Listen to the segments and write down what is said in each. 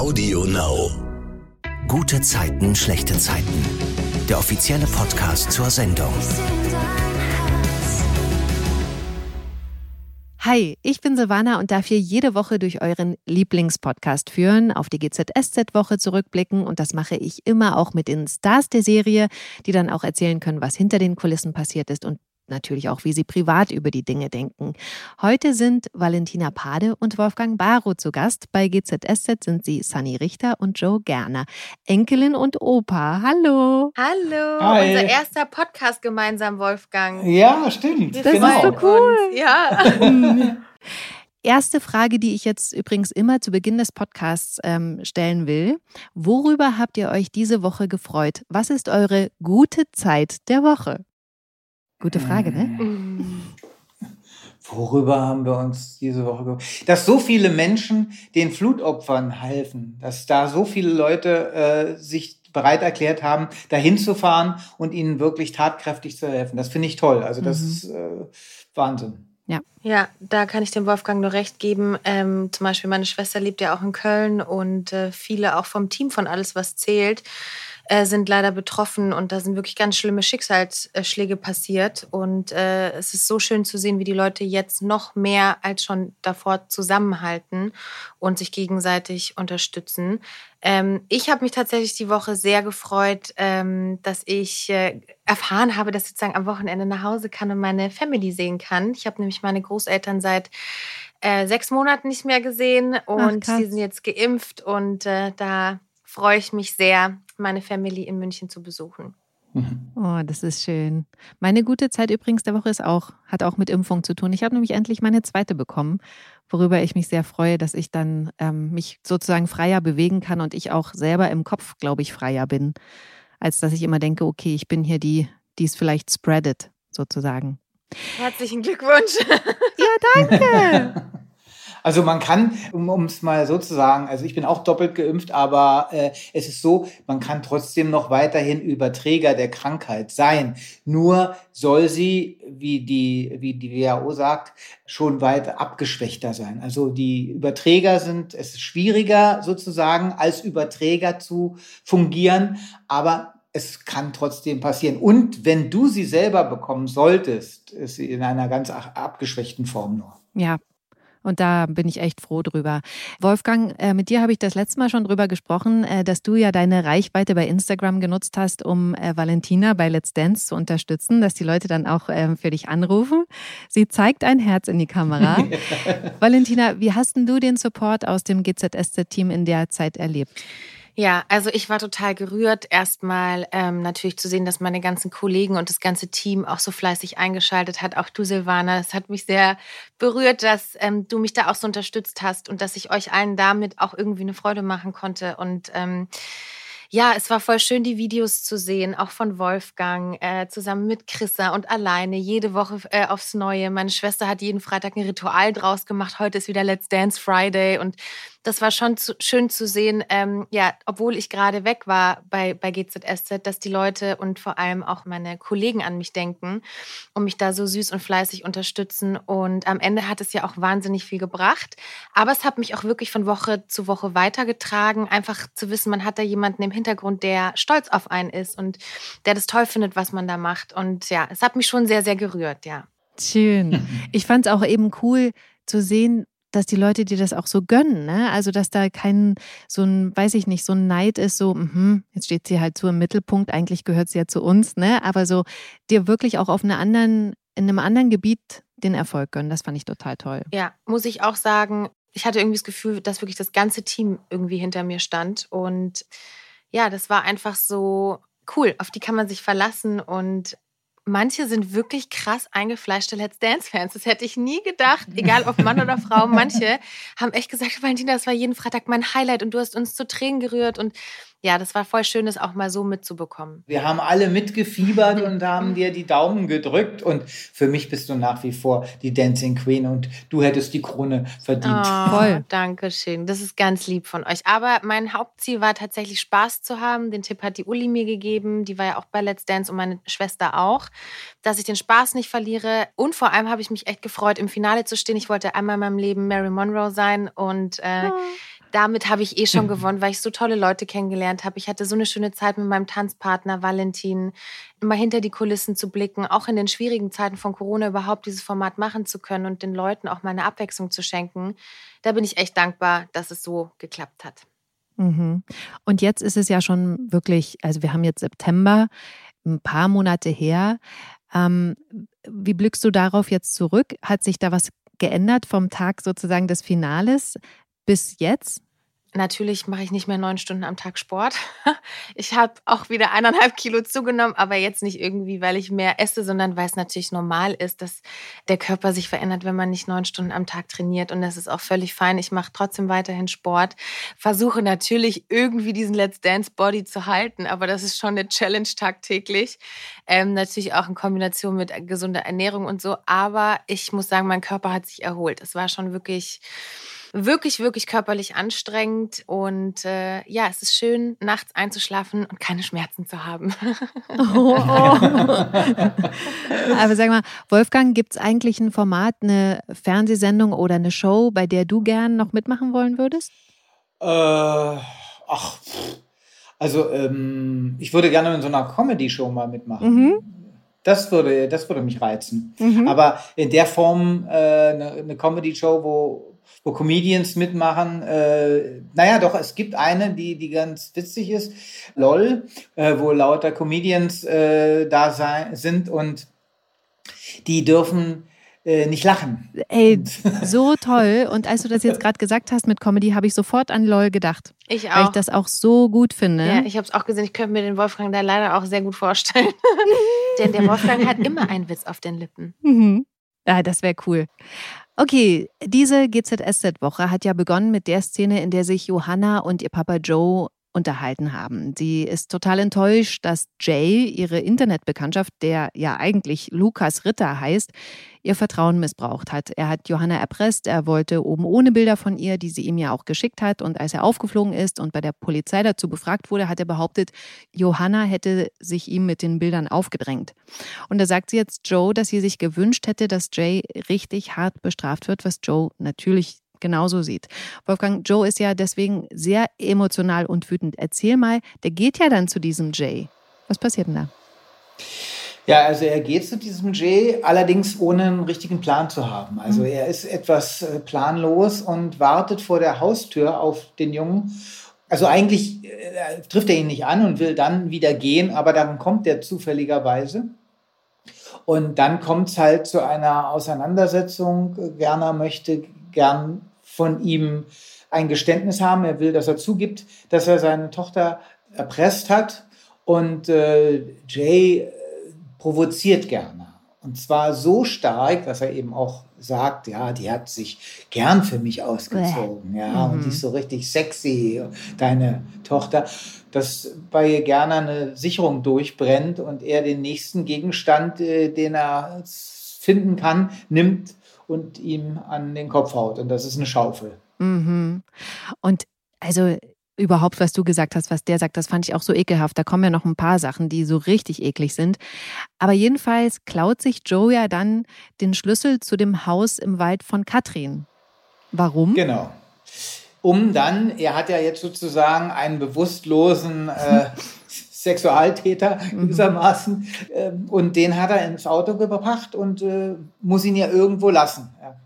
Audio Now. Gute Zeiten, schlechte Zeiten. Der offizielle Podcast zur Sendung. Hi, ich bin Silvana und darf hier jede Woche durch euren Lieblingspodcast führen, auf die GZSZ-Woche zurückblicken und das mache ich immer auch mit den Stars der Serie, die dann auch erzählen können, was hinter den Kulissen passiert ist und natürlich auch, wie sie privat über die Dinge denken. Heute sind Valentina Pade und Wolfgang Barrow zu Gast. Bei GZSZ sind sie Sunny Richter und Joe Gerner. Enkelin und Opa. Hallo. Hallo. Hi. Unser erster Podcast gemeinsam, Wolfgang. Ja, stimmt. Wir Das genau. ist so cool. Ja. Erste Frage, die ich jetzt übrigens immer zu Beginn des Podcasts ähm, stellen will. Worüber habt ihr euch diese Woche gefreut? Was ist eure gute Zeit der Woche? Gute Frage, ne? Mm. Worüber haben wir uns diese Woche gefreut? Dass so viele Menschen den Flutopfern helfen, dass da so viele Leute äh, sich bereit erklärt haben, dahin zu fahren und ihnen wirklich tatkräftig zu helfen. Das finde ich toll. Also das Mhm. ist äh, Wahnsinn. Ja, da kann ich dem Wolfgang nur recht geben. Ähm, zum Beispiel meine Schwester lebt ja auch in Köln und äh, viele auch vom Team von Alles, was zählt, äh, sind leider betroffen und da sind wirklich ganz schlimme Schicksalsschläge passiert. Und äh, es ist so schön zu sehen, wie die Leute jetzt noch mehr als schon davor zusammenhalten und sich gegenseitig unterstützen. Ähm, ich habe mich tatsächlich die Woche sehr gefreut, ähm, dass ich äh, erfahren habe, dass ich sozusagen am Wochenende nach Hause kann und meine Family sehen kann. Ich habe nämlich meine Großeltern seit äh, sechs Monaten nicht mehr gesehen und krass. die sind jetzt geimpft und äh, da freue ich mich sehr, meine Family in München zu besuchen. Oh, das ist schön. Meine gute Zeit übrigens der Woche ist auch, hat auch mit Impfung zu tun. Ich habe nämlich endlich meine zweite bekommen, worüber ich mich sehr freue, dass ich dann ähm, mich sozusagen freier bewegen kann und ich auch selber im Kopf, glaube ich, freier bin, als dass ich immer denke, okay, ich bin hier die, die es vielleicht spreadet, sozusagen. Herzlichen Glückwunsch. Ja, danke. Also man kann, um es mal so zu sagen, also ich bin auch doppelt geimpft, aber äh, es ist so, man kann trotzdem noch weiterhin Überträger der Krankheit sein. Nur soll sie, wie die, wie die WHO sagt, schon weit abgeschwächter sein. Also die Überträger sind, es ist schwieriger sozusagen als Überträger zu fungieren, aber es kann trotzdem passieren. Und wenn du sie selber bekommen solltest, ist sie in einer ganz ab- abgeschwächten Form nur. Ja. Und da bin ich echt froh drüber. Wolfgang, äh, mit dir habe ich das letzte Mal schon drüber gesprochen, äh, dass du ja deine Reichweite bei Instagram genutzt hast, um äh, Valentina bei Let's Dance zu unterstützen, dass die Leute dann auch ähm, für dich anrufen. Sie zeigt ein Herz in die Kamera. Valentina, wie hast denn du den Support aus dem GZSZ-Team in der Zeit erlebt? Ja, also ich war total gerührt, erstmal ähm, natürlich zu sehen, dass meine ganzen Kollegen und das ganze Team auch so fleißig eingeschaltet hat. Auch du, Silvana, es hat mich sehr berührt, dass ähm, du mich da auch so unterstützt hast und dass ich euch allen damit auch irgendwie eine Freude machen konnte. Und ähm, ja, es war voll schön, die Videos zu sehen, auch von Wolfgang, äh, zusammen mit Chrissa und alleine, jede Woche äh, aufs Neue. Meine Schwester hat jeden Freitag ein Ritual draus gemacht. Heute ist wieder Let's Dance Friday und das war schon zu, schön zu sehen, ähm, ja, obwohl ich gerade weg war bei, bei GZSZ, dass die Leute und vor allem auch meine Kollegen an mich denken und mich da so süß und fleißig unterstützen. Und am Ende hat es ja auch wahnsinnig viel gebracht. Aber es hat mich auch wirklich von Woche zu Woche weitergetragen, einfach zu wissen, man hat da jemanden im Hintergrund, der stolz auf einen ist und der das toll findet, was man da macht. Und ja, es hat mich schon sehr, sehr gerührt, ja. Schön. Ich fand es auch eben cool zu sehen, dass die Leute dir das auch so gönnen, ne? Also dass da kein so ein, weiß ich nicht, so ein Neid ist, so, mhm, jetzt steht sie halt so im Mittelpunkt, eigentlich gehört sie ja zu uns, ne? Aber so dir wirklich auch auf einer anderen, in einem anderen Gebiet den Erfolg gönnen, das fand ich total toll. Ja, muss ich auch sagen, ich hatte irgendwie das Gefühl, dass wirklich das ganze Team irgendwie hinter mir stand. Und ja, das war einfach so cool. Auf die kann man sich verlassen. Und manche sind wirklich krass eingefleischte Let's Dance-Fans. Das hätte ich nie gedacht, egal ob Mann oder Frau. Manche haben echt gesagt, Valentina, das war jeden Freitag mein Highlight und du hast uns zu Tränen gerührt. Und ja, das war voll schön, das auch mal so mitzubekommen. Wir haben alle mitgefiebert und haben dir die Daumen gedrückt. Und für mich bist du nach wie vor die Dancing Queen und du hättest die Krone verdient. Oh, Voll. Danke schön. Das ist ganz lieb von euch. Aber mein Hauptziel war tatsächlich Spaß zu haben. Den Tipp hat die Uli mir gegeben. Die war ja auch bei Let's Dance und meine Schwester auch. Dass ich den Spaß nicht verliere. Und vor allem habe ich mich echt gefreut, im Finale zu stehen. Ich wollte einmal in meinem Leben Mary Monroe sein. Und äh, damit habe ich eh schon gewonnen, weil ich so tolle Leute kennengelernt habe. Ich hatte so eine schöne Zeit mit meinem Tanzpartner Valentin, immer hinter die Kulissen zu blicken, auch in den schwierigen Zeiten von Corona überhaupt dieses Format machen zu können und den Leuten auch mal eine Abwechslung zu schenken. Da bin ich echt dankbar, dass es so geklappt hat. Mhm. Und jetzt ist es ja schon wirklich, also wir haben jetzt September, ein paar Monate her. Ähm, wie blickst du darauf jetzt zurück? Hat sich da was geändert vom Tag sozusagen des Finales bis jetzt? Natürlich mache ich nicht mehr neun Stunden am Tag Sport. Ich habe auch wieder eineinhalb Kilo zugenommen, aber jetzt nicht irgendwie, weil ich mehr esse, sondern weil es natürlich normal ist, dass der Körper sich verändert, wenn man nicht neun Stunden am Tag trainiert. Und das ist auch völlig fein. Ich mache trotzdem weiterhin Sport. Versuche natürlich irgendwie diesen Let's Dance Body zu halten, aber das ist schon eine Challenge tagtäglich. Ähm, natürlich auch in Kombination mit gesunder Ernährung und so. Aber ich muss sagen, mein Körper hat sich erholt. Es war schon wirklich wirklich, wirklich körperlich anstrengend. Und äh, ja, es ist schön, nachts einzuschlafen und keine Schmerzen zu haben. Oh, oh. Aber sag mal, Wolfgang, gibt es eigentlich ein Format, eine Fernsehsendung oder eine Show, bei der du gern noch mitmachen wollen würdest? Äh, ach, also ähm, ich würde gerne in so einer Comedy-Show mal mitmachen. Mhm. Das würde, das würde mich reizen. Mhm. Aber in der Form äh, eine, eine Comedy-Show, wo wo Comedians mitmachen. Äh, naja, doch, es gibt eine, die, die ganz witzig ist, LOL, äh, wo lauter Comedians äh, da sein, sind und die dürfen äh, nicht lachen. Ey, so toll. Und als du das jetzt gerade gesagt hast mit Comedy, habe ich sofort an LOL gedacht. Ich auch. Weil ich das auch so gut finde. Ja, ich habe es auch gesehen. Ich könnte mir den Wolfgang da leider auch sehr gut vorstellen. Denn der Wolfgang hat immer einen Witz auf den Lippen. Mhm. Ja, das wäre cool. Okay, diese GZSZ-Woche hat ja begonnen mit der Szene, in der sich Johanna und ihr Papa Joe unterhalten haben. Sie ist total enttäuscht, dass Jay, ihre Internetbekanntschaft, der ja eigentlich Lukas Ritter heißt, ihr Vertrauen missbraucht hat. Er hat Johanna erpresst, er wollte oben ohne Bilder von ihr, die sie ihm ja auch geschickt hat. Und als er aufgeflogen ist und bei der Polizei dazu befragt wurde, hat er behauptet, Johanna hätte sich ihm mit den Bildern aufgedrängt. Und da sagt sie jetzt Joe, dass sie sich gewünscht hätte, dass Jay richtig hart bestraft wird, was Joe natürlich genauso sieht. Wolfgang, Joe ist ja deswegen sehr emotional und wütend. Erzähl mal, der geht ja dann zu diesem Jay. Was passiert denn da? Ja, also er geht zu diesem Jay, allerdings ohne einen richtigen Plan zu haben. Also mhm. er ist etwas äh, planlos und wartet vor der Haustür auf den Jungen. Also eigentlich äh, trifft er ihn nicht an und will dann wieder gehen, aber dann kommt er zufälligerweise. Und dann kommt es halt zu einer Auseinandersetzung. Werner möchte gern von ihm ein Geständnis haben. Er will, dass er zugibt, dass er seine Tochter erpresst hat. Und äh, Jay äh, provoziert gerne. Und zwar so stark, dass er eben auch sagt, ja, die hat sich gern für mich ausgezogen, ja, mhm. und die ist so richtig sexy, deine Tochter, dass bei ihr gerne eine Sicherung durchbrennt und er den nächsten Gegenstand, äh, den er finden kann, nimmt und ihm an den Kopf haut. Und das ist eine Schaufel. Mhm. Und also überhaupt, was du gesagt hast, was der sagt, das fand ich auch so ekelhaft. Da kommen ja noch ein paar Sachen, die so richtig eklig sind. Aber jedenfalls klaut sich Joe ja dann den Schlüssel zu dem Haus im Wald von Katrin. Warum? Genau. Um dann, er hat ja jetzt sozusagen einen bewusstlosen äh, Sexualtäter mhm. gewissermaßen. Äh, und den hat er ins Auto gebracht und äh, muss ihn ja irgendwo lassen. Ja.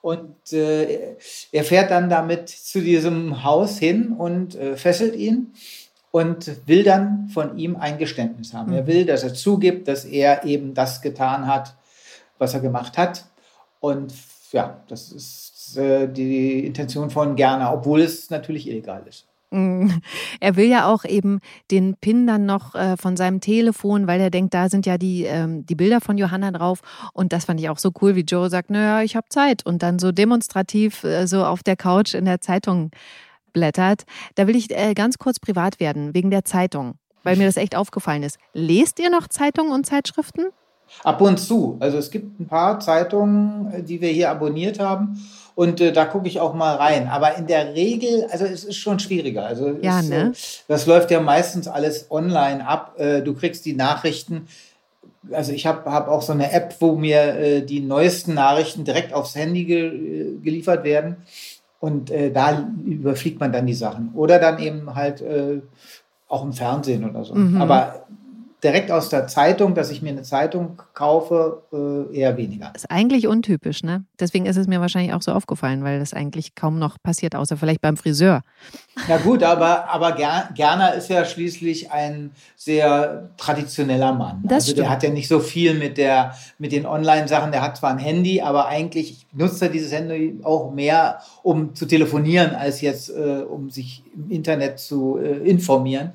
Und äh, er fährt dann damit zu diesem Haus hin und äh, fesselt ihn und will dann von ihm ein Geständnis haben. Mhm. Er will, dass er zugibt, dass er eben das getan hat, was er gemacht hat. Und ja, das ist äh, die Intention von Gerner, obwohl es natürlich illegal ist. Mm. Er will ja auch eben den PIN dann noch äh, von seinem Telefon, weil er denkt, da sind ja die, ähm, die Bilder von Johanna drauf. Und das fand ich auch so cool, wie Joe sagt, naja, ich habe Zeit. Und dann so demonstrativ äh, so auf der Couch in der Zeitung blättert. Da will ich äh, ganz kurz privat werden, wegen der Zeitung, weil mir das echt aufgefallen ist. Lest ihr noch Zeitungen und Zeitschriften? Ab und zu. Also es gibt ein paar Zeitungen, die wir hier abonniert haben. Und äh, da gucke ich auch mal rein. Aber in der Regel, also es ist schon schwieriger. Also ja, ist, ne? das läuft ja meistens alles online ab. Äh, du kriegst die Nachrichten. Also ich habe hab auch so eine App, wo mir äh, die neuesten Nachrichten direkt aufs Handy ge äh, geliefert werden. Und äh, da überfliegt man dann die Sachen. Oder dann eben halt äh, auch im Fernsehen oder so. Mhm. Aber direkt aus der Zeitung, dass ich mir eine Zeitung kaufe, äh, eher weniger. Ist eigentlich untypisch, ne? Deswegen ist es mir wahrscheinlich auch so aufgefallen, weil das eigentlich kaum noch passiert, außer vielleicht beim Friseur. Ja gut, aber, aber Ger Gerner ist ja schließlich ein sehr traditioneller Mann. Das also der hat ja nicht so viel mit, der, mit den Online-Sachen. Der hat zwar ein Handy, aber eigentlich nutzt er dieses Handy auch mehr, um zu telefonieren, als jetzt, äh, um sich im Internet zu äh, informieren.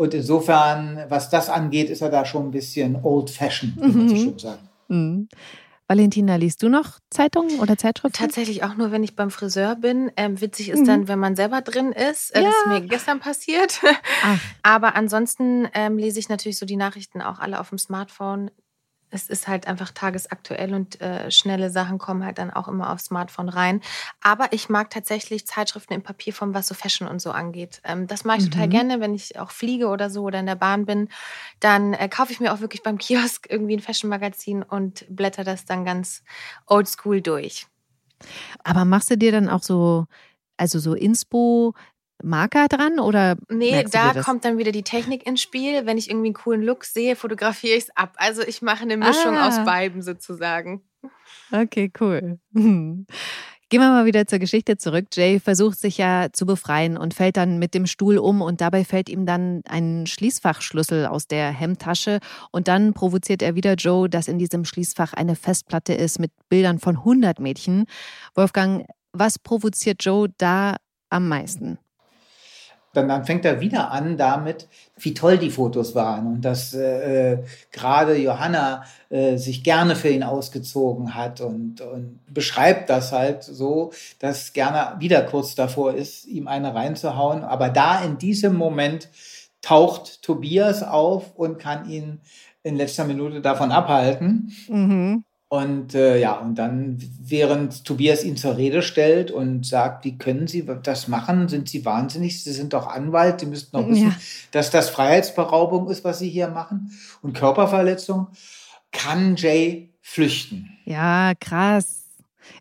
Und insofern, was das angeht, ist er da schon ein bisschen old-fashioned, wie man so mhm. schön sagt. Mhm. Valentina, liest du noch Zeitungen oder Zeitschriften? Tatsächlich auch nur, wenn ich beim Friseur bin. Ähm, witzig ist mhm. dann, wenn man selber drin ist. Äh, ja. Das ist mir gestern passiert. Aber ansonsten ähm, lese ich natürlich so die Nachrichten auch alle auf dem Smartphone es ist halt einfach tagesaktuell und äh, schnelle Sachen kommen halt dann auch immer aufs Smartphone rein. Aber ich mag tatsächlich Zeitschriften in Papierform, was so Fashion und so angeht. Ähm, das mag ich mhm. total gerne, wenn ich auch fliege oder so oder in der Bahn bin. Dann äh, kaufe ich mir auch wirklich beim Kiosk irgendwie ein Fashion-Magazin und blätter das dann ganz oldschool durch. Aber machst du dir dann auch so, also so Inspo Marker dran oder? Nee, da kommt dann wieder die Technik ins Spiel. Wenn ich irgendwie einen coolen Look sehe, fotografiere ich es ab. Also ich mache eine Mischung ah. aus beiden sozusagen. Okay, cool. Gehen wir mal wieder zur Geschichte zurück. Jay versucht sich ja zu befreien und fällt dann mit dem Stuhl um und dabei fällt ihm dann ein Schließfachschlüssel aus der Hemdtasche und dann provoziert er wieder Joe, dass in diesem Schließfach eine Festplatte ist mit Bildern von 100 Mädchen. Wolfgang, was provoziert Joe da am meisten? Dann, dann fängt er wieder an damit, wie toll die Fotos waren und dass äh, gerade Johanna äh, sich gerne für ihn ausgezogen hat und, und beschreibt das halt so, dass gerne wieder kurz davor ist, ihm eine reinzuhauen. Aber da in diesem Moment taucht Tobias auf und kann ihn in letzter Minute davon abhalten. Mhm. Und äh, ja, und dann, während Tobias ihn zur Rede stellt und sagt, wie können Sie das machen? Sind Sie wahnsinnig? Sie sind doch Anwalt, Sie müssten doch wissen, ja. dass das Freiheitsberaubung ist, was Sie hier machen und Körperverletzung, kann Jay flüchten. Ja, krass.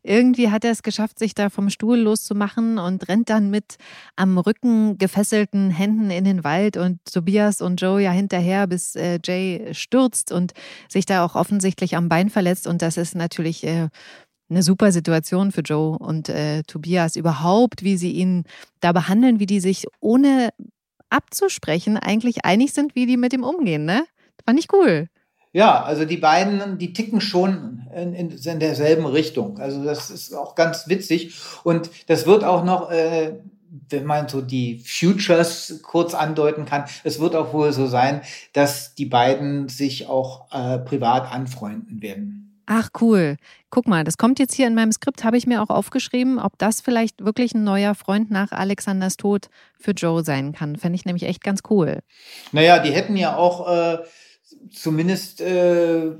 Irgendwie hat er es geschafft, sich da vom Stuhl loszumachen und rennt dann mit am Rücken gefesselten Händen in den Wald und Tobias und Joe ja hinterher, bis äh, Jay stürzt und sich da auch offensichtlich am Bein verletzt. Und das ist natürlich äh, eine super Situation für Joe und äh, Tobias überhaupt, wie sie ihn da behandeln, wie die sich ohne abzusprechen eigentlich einig sind, wie die mit ihm umgehen, ne? Fand ich cool. Ja, also die beiden, die ticken schon in, in, in, derselben Richtung. Also das ist auch ganz witzig. Und das wird auch noch, äh, wenn man so die Futures kurz andeuten kann, es wird auch wohl so sein, dass die beiden sich auch äh, privat anfreunden werden. Ach cool. Guck mal, das kommt jetzt hier in meinem Skript, habe ich mir auch aufgeschrieben, ob das vielleicht wirklich ein neuer Freund nach Alexanders Tod für Joe sein kann. Fände ich nämlich echt ganz cool. Naja, die hätten ja auch äh, zumindest äh,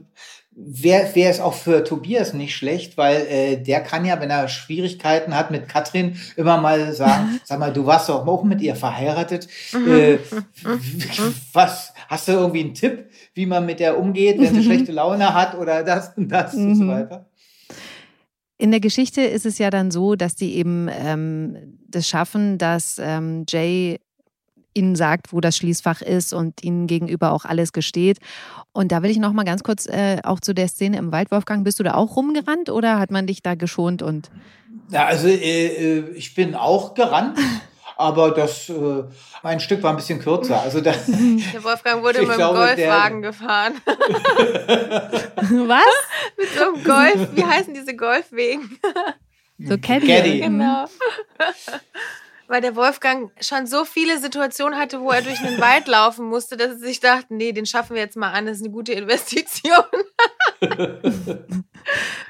wäre wär es auch für Tobias nicht schlecht, weil äh, der kann ja, wenn er Schwierigkeiten hat mit Katrin, immer mal sagen, sag mal, du warst doch auch mit ihr verheiratet. Mhm. Äh, was, hast du irgendwie einen Tipp, wie man mit der umgeht, wenn sie mhm. schlechte Laune hat oder das und das und so mhm. weiter? In der Geschichte ist es ja dann so, dass die eben ähm, das schaffen, dass ähm, Jay ihnen sagt, wo das Schließfach ist und ihnen gegenüber auch alles gesteht. Und da will ich noch mal ganz kurz äh, auch zu der Szene im Wald, Wolfgang, bist du da auch rumgerannt oder hat man dich da geschont und ja, also äh, äh ich bin auch gerannt. aber das äh, mein Stück war ein bisschen kürzer. Also da, der Wolfgang wurde mit dem Golfwagen der, gefahren. Was? mit so einem Golf. Wie heißen diese Golfwegen? so Caddy. Caddy. Genau weil der Wolfgang schon so viele Situationen hatte, wo er durch einen Wald laufen musste, dass er sich dachte, nee, den schaffen wir jetzt mal an, das ist eine gute Investition.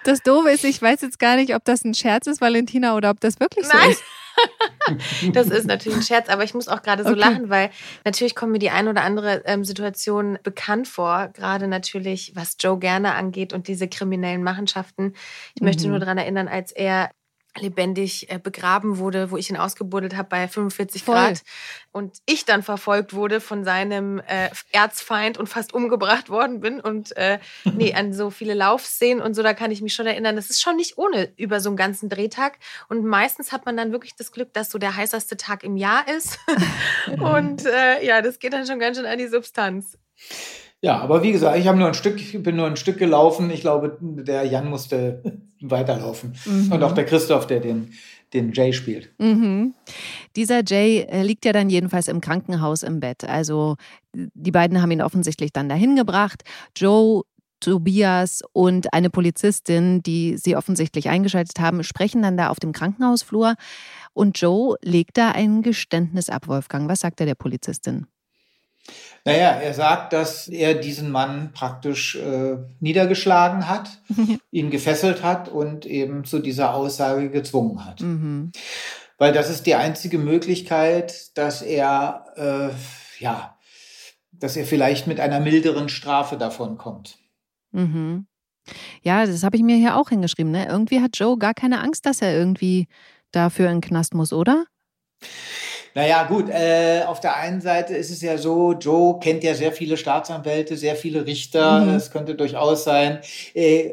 das Doofe ist, ich weiß jetzt gar nicht, ob das ein Scherz ist, Valentina, oder ob das wirklich so Nein. ist. das ist natürlich ein Scherz, aber ich muss auch gerade so okay. lachen, weil natürlich kommt mir die ein oder andere ähm, Situation bekannt vor, gerade natürlich, was Joe gerne angeht und diese kriminellen Machenschaften. Ich mhm. möchte nur daran erinnern, als er lebendig äh, begraben wurde, wo ich ihn ausgebuddelt habe bei 45 Voll. Grad und ich dann verfolgt wurde von seinem äh, Erzfeind und fast umgebracht worden bin und äh, nee, an so viele Laufszenen und so, da kann ich mich schon erinnern, das ist schon nicht ohne über so einen ganzen Drehtag und meistens hat man dann wirklich das Glück, dass so der heißeste Tag im Jahr ist und äh, ja, das geht dann schon ganz schön an die Substanz. Ja, aber wie gesagt, ich habe nur ein Stück, bin nur ein Stück gelaufen. Ich glaube, der Jan musste weiterlaufen. Mhm. Und auch der Christoph, der den, den Jay spielt. Mhm. Dieser Jay äh, liegt ja dann jedenfalls im Krankenhaus im Bett. Also die beiden haben ihn offensichtlich dann dahin gebracht. Joe Tobias und eine Polizistin, die sie offensichtlich eingeschaltet haben, sprechen dann da auf dem Krankenhausflur. Und Joe legt da ein Geständnis ab, Wolfgang. Was sagt er der Polizistin? Naja, er sagt, dass er diesen Mann praktisch äh, niedergeschlagen hat, ihn gefesselt hat und eben zu dieser Aussage gezwungen hat. Mhm. Weil das ist die einzige Möglichkeit, dass er, äh, ja, dass er vielleicht mit einer milderen Strafe davon kommt. Mhm. Ja, das habe ich mir hier auch hingeschrieben. Ne? Irgendwie hat Joe gar keine Angst, dass er irgendwie dafür in den Knast muss, oder? Naja, gut, äh, auf der einen Seite ist es ja so, Joe kennt ja sehr viele Staatsanwälte, sehr viele Richter. Mhm. Es könnte durchaus sein, äh,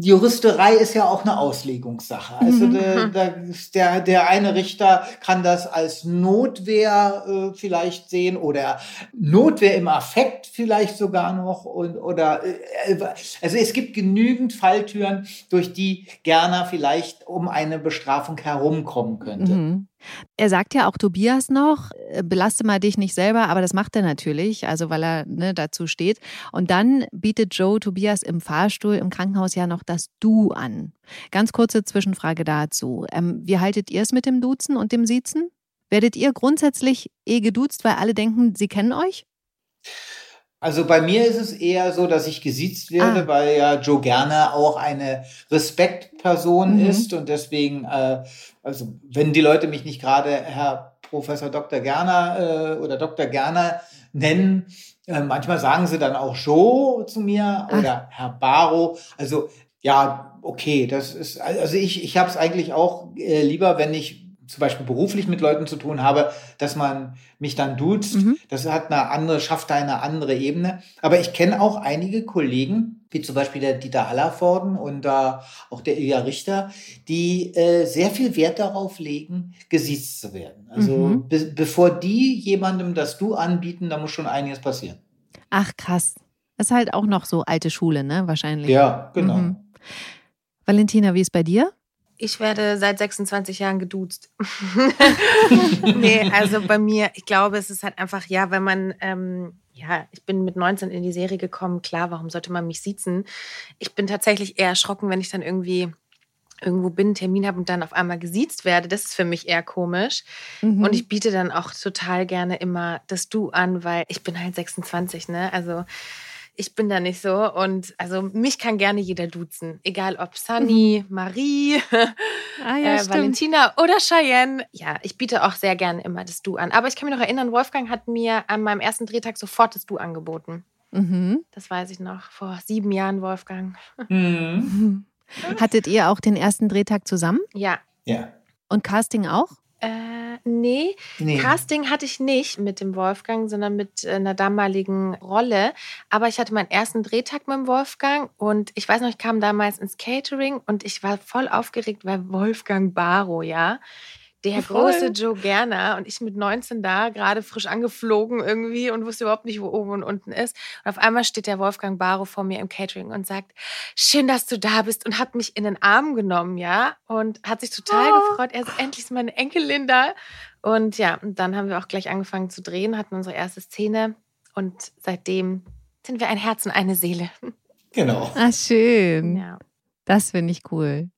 Juristerei ist ja auch eine Auslegungssache. Also mhm. der, der, der eine Richter kann das als Notwehr äh, vielleicht sehen oder Notwehr im Affekt vielleicht sogar noch und oder äh, also es gibt genügend Falltüren, durch die Gerner vielleicht um eine Bestrafung herumkommen könnte. Mhm. Er sagt ja auch Tobias noch, äh, belaste mal dich nicht selber, aber das macht er natürlich, also weil er ne, dazu steht. Und dann bietet Joe Tobias im Fahrstuhl im Krankenhaus ja noch das Du an. Ganz kurze Zwischenfrage dazu. Ähm, wie haltet ihr es mit dem Duzen und dem Siezen? Werdet ihr grundsätzlich eh geduzt, weil alle denken, sie kennen euch? Also bei mir ist es eher so, dass ich gesiezt werde, ah. weil ja Joe Gerner auch eine Respektperson mhm. ist und deswegen, äh, also wenn die Leute mich nicht gerade Herr Professor Dr. Gerner äh, oder Dr. Gerner nennen, äh, manchmal sagen sie dann auch Joe zu mir Ach. oder Herr Baro. Also ja, okay, das ist, also ich, ich habe es eigentlich auch äh, lieber, wenn ich zum Beispiel beruflich mit Leuten zu tun habe, dass man mich dann duzt. Mhm. Das hat eine andere, schafft eine andere Ebene. Aber ich kenne auch einige Kollegen, wie zum Beispiel der Dieter Hallervorden und äh, auch der Ilja Richter, die äh, sehr viel Wert darauf legen, gesiezt zu werden. Also mhm. be bevor die jemandem das Du anbieten, da muss schon einiges passieren. Ach krass. Das ist halt auch noch so alte Schule, ne? Wahrscheinlich. Ja, genau. Mhm. Valentina, wie ist bei dir? Ich werde seit 26 Jahren geduzt. nee, also bei mir, ich glaube, es ist halt einfach, ja, wenn man, ähm, ja, ich bin mit 19 in die Serie gekommen, klar, warum sollte man mich siezen? Ich bin tatsächlich eher erschrocken, wenn ich dann irgendwie irgendwo bin, einen Termin habe und dann auf einmal gesiezt werde. Das ist für mich eher komisch. Mhm. Und ich biete dann auch total gerne immer das Du an, weil ich bin halt 26, ne? Also ich bin da nicht so. Und also mich kann gerne jeder duzen. Egal ob Sunny, mhm. Marie, ah, ja, äh, Valentina oder Cheyenne. Ja, ich biete auch sehr gerne immer das Du an. Aber ich kann mich noch erinnern, Wolfgang hat mir an meinem ersten Drehtag sofort das Du angeboten. Mhm. Das weiß ich noch. Vor sieben Jahren, Wolfgang. Mhm. Hattet ihr auch den ersten Drehtag zusammen? Ja. Ja. Und Casting auch? Äh, nee. nee. Casting hatte ich nicht mit dem Wolfgang, sondern mit einer damaligen Rolle. Aber ich hatte meinen ersten Drehtag mit dem Wolfgang und ich weiß noch, ich kam damals ins Catering und ich war voll aufgeregt, weil Wolfgang Barrow, ja der Voll. große Joe Gerner und ich mit 19 da, gerade frisch angeflogen irgendwie und wusste überhaupt nicht, wo oben und unten ist. Und auf einmal steht der Wolfgang Barrow vor mir im Catering und sagt, schön, dass du da bist und hat mich in den Arm genommen, ja, und hat sich total oh. gefreut. Er ist endlich meine Enkelin da. Und ja, und dann haben wir auch gleich angefangen zu drehen, hatten unsere erste Szene und seitdem sind wir ein Herz und eine Seele. Genau. Ah, schön. Ja. Das finde ich cool.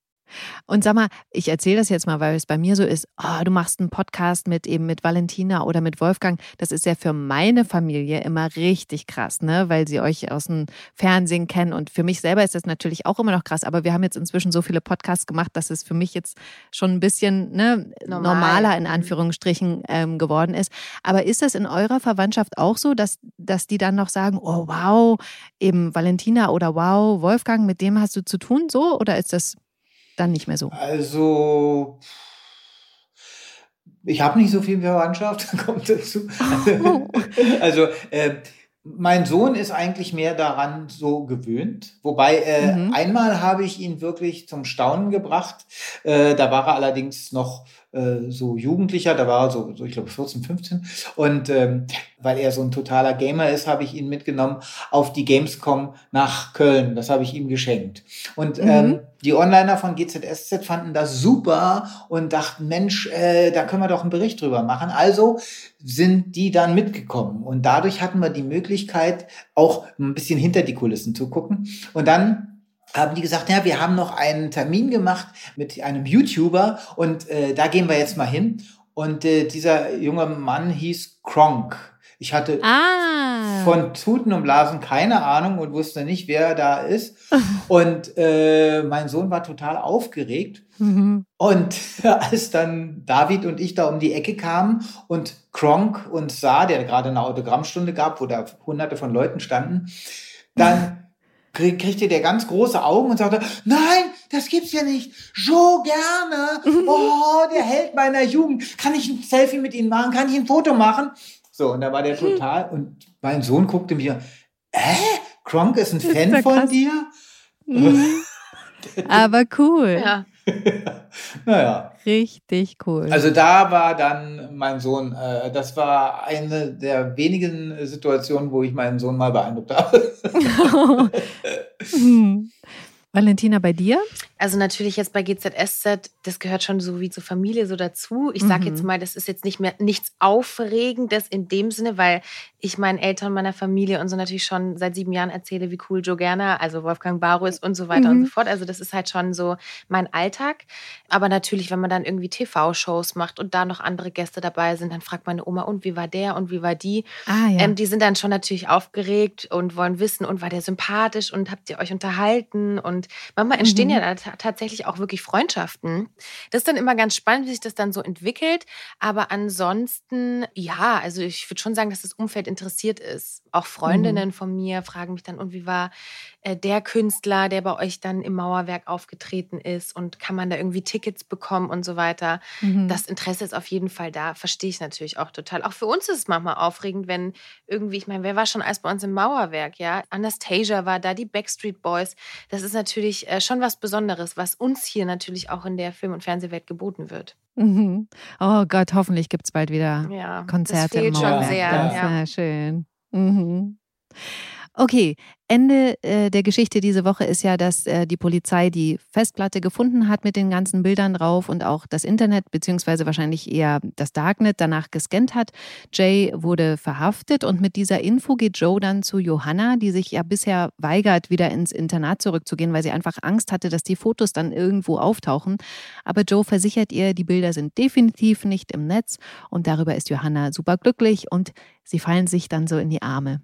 Und sag mal, ich erzähle das jetzt mal, weil es bei mir so ist, oh, du machst einen Podcast mit eben mit Valentina oder mit Wolfgang. Das ist ja für meine Familie immer richtig krass, ne? Weil sie euch aus dem Fernsehen kennen. Und für mich selber ist das natürlich auch immer noch krass. Aber wir haben jetzt inzwischen so viele Podcasts gemacht, dass es für mich jetzt schon ein bisschen ne, Normal. normaler in mhm. Anführungsstrichen ähm, geworden ist. Aber ist das in eurer Verwandtschaft auch so, dass, dass die dann noch sagen, oh wow, eben Valentina oder wow, Wolfgang, mit dem hast du zu tun so? Oder ist das dann nicht mehr so? Also, ich habe nicht so viel Verwandtschaft, kommt dazu. Oh. Also, äh, mein Sohn ist eigentlich mehr daran so gewöhnt. Wobei äh, mhm. einmal habe ich ihn wirklich zum Staunen gebracht. Äh, da war er allerdings noch äh, so Jugendlicher, da war er so, so ich glaube 14, 15. Und ähm, weil er so ein totaler Gamer ist, habe ich ihn mitgenommen auf die Gamescom nach Köln. Das habe ich ihm geschenkt. Und mhm. ähm, die Onliner von GZSZ fanden das super und dachten, Mensch, äh, da können wir doch einen Bericht drüber machen. Also sind die dann mitgekommen. Und dadurch hatten wir die Möglichkeit, auch ein bisschen hinter die Kulissen zu gucken. Und dann haben die gesagt, ja, wir haben noch einen Termin gemacht mit einem YouTuber und äh, da gehen wir jetzt mal hin. Und äh, dieser junge Mann hieß Kronk. Ich hatte ah. von Tuten und Blasen keine Ahnung und wusste nicht, wer da ist. Und äh, mein Sohn war total aufgeregt. Mhm. Und als dann David und ich da um die Ecke kamen und Kronk uns sah, der gerade eine Autogrammstunde gab, wo da hunderte von Leuten standen, dann kriegte der ganz große Augen und sagte, nein, das gibt's ja nicht. So gerne. Oh, der Held meiner Jugend. Kann ich ein Selfie mit ihm machen? Kann ich ein Foto machen? So, und da war der total, und mein Sohn guckte mir, äh, Kronk ist ein Fan ist von dir? Mhm. Aber cool. Ja. naja. Richtig cool. Also da war dann mein Sohn, äh, das war eine der wenigen Situationen, wo ich meinen Sohn mal beeindruckt habe. hm. Valentina, bei dir? Also natürlich jetzt bei GZSZ, das gehört schon so wie zur Familie so dazu. Ich sage jetzt mhm. mal, das ist jetzt nicht mehr nichts Aufregendes in dem Sinne, weil ich meinen Eltern, meiner Familie und so natürlich schon seit sieben Jahren erzähle, wie cool Joe Gerner, also Wolfgang Barrow ist und so weiter mhm. und so fort. Also das ist halt schon so mein Alltag. Aber natürlich, wenn man dann irgendwie TV-Shows macht und da noch andere Gäste dabei sind, dann fragt meine Oma, und wie war der und wie war die? Ah, ja. ähm, die sind dann schon natürlich aufgeregt und wollen wissen, und war der sympathisch und habt ihr euch unterhalten? Und manchmal entstehen mhm. ja da tatsächlich auch wirklich Freundschaften. Das ist dann immer ganz spannend, wie sich das dann so entwickelt. Aber ansonsten, ja, also ich würde schon sagen, dass das Umfeld interessiert ist. Auch Freundinnen mhm. von mir fragen mich dann, und wie war äh, der Künstler, der bei euch dann im Mauerwerk aufgetreten ist? Und kann man da irgendwie Tickets bekommen und so weiter? Mhm. Das Interesse ist auf jeden Fall da. Verstehe ich natürlich auch total. Auch für uns ist es manchmal aufregend, wenn irgendwie, ich meine, wer war schon alles bei uns im Mauerwerk? Ja, Anastasia war da, die Backstreet Boys. Das ist natürlich äh, schon was Besonderes, was uns hier natürlich auch in der Film- und Fernsehwelt geboten wird. Mhm. Oh Gott, hoffentlich gibt es bald wieder ja, Konzerte. Das fehlt schon sehr. Das ja. ist schön. Mhm. Okay, Ende äh, der Geschichte diese Woche ist ja, dass äh, die Polizei die Festplatte gefunden hat mit den ganzen Bildern drauf und auch das Internet, beziehungsweise wahrscheinlich eher das Darknet danach gescannt hat. Jay wurde verhaftet und mit dieser Info geht Joe dann zu Johanna, die sich ja bisher weigert, wieder ins Internat zurückzugehen, weil sie einfach Angst hatte, dass die Fotos dann irgendwo auftauchen. Aber Joe versichert ihr, die Bilder sind definitiv nicht im Netz und darüber ist Johanna super glücklich und sie fallen sich dann so in die Arme.